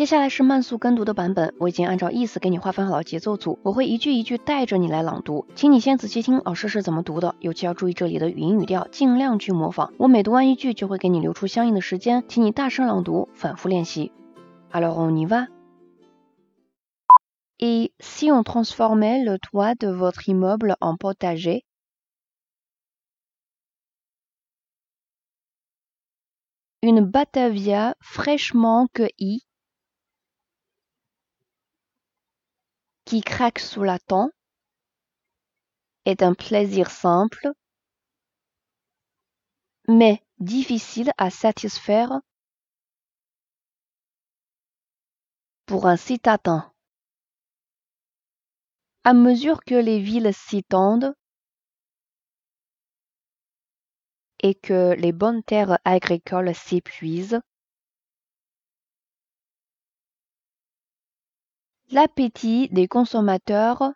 接下来是慢速跟读的版本，我已经按照意思给你划分好了节奏组，我会一句一句带着你来朗读，请你先仔细听老师是怎么读的，尤其要注意这里的语音语调，尽量去模仿。我每读完一句就会给你留出相应的时间，请你大声朗读，反复练习。Alors on y va. Et si on transformait le toit de votre immeuble en potager Une Batavia fraîchement cueillie qui craque sous la tente est un plaisir simple, mais difficile à satisfaire pour un citadin. À mesure que les villes s'étendent et que les bonnes terres agricoles s'épuisent, l'appétit des consommateurs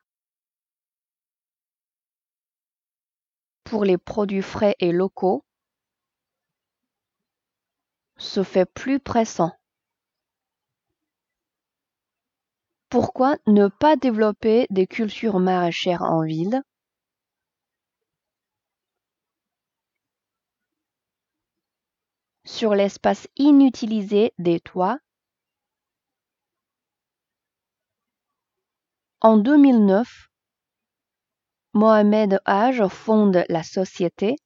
pour les produits frais et locaux se fait plus pressant. Pourquoi ne pas développer des cultures maraîchères en ville? Sur l'espace inutilisé des toits, En 2009, Mohamed Haj fonde la société.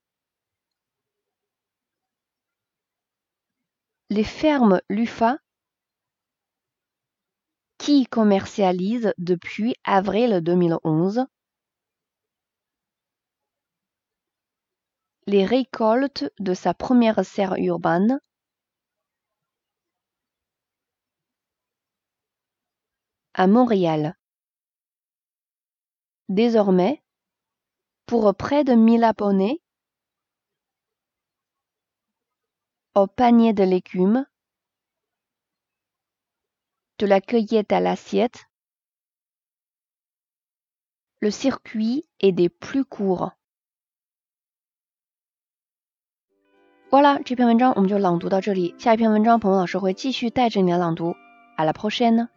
Les fermes Lufa qui commercialise depuis avril 2011 les récoltes de sa première serre urbaine à Montréal Désormais, pour près de 1000 abonnés, au panier de légumes, de la cueillette à l'assiette, le circuit est des plus courts. Voilà，这篇文章我们就朗读到这里。下一篇文章，鹏鹏老师会继续带着你来朗读。À la prochaine。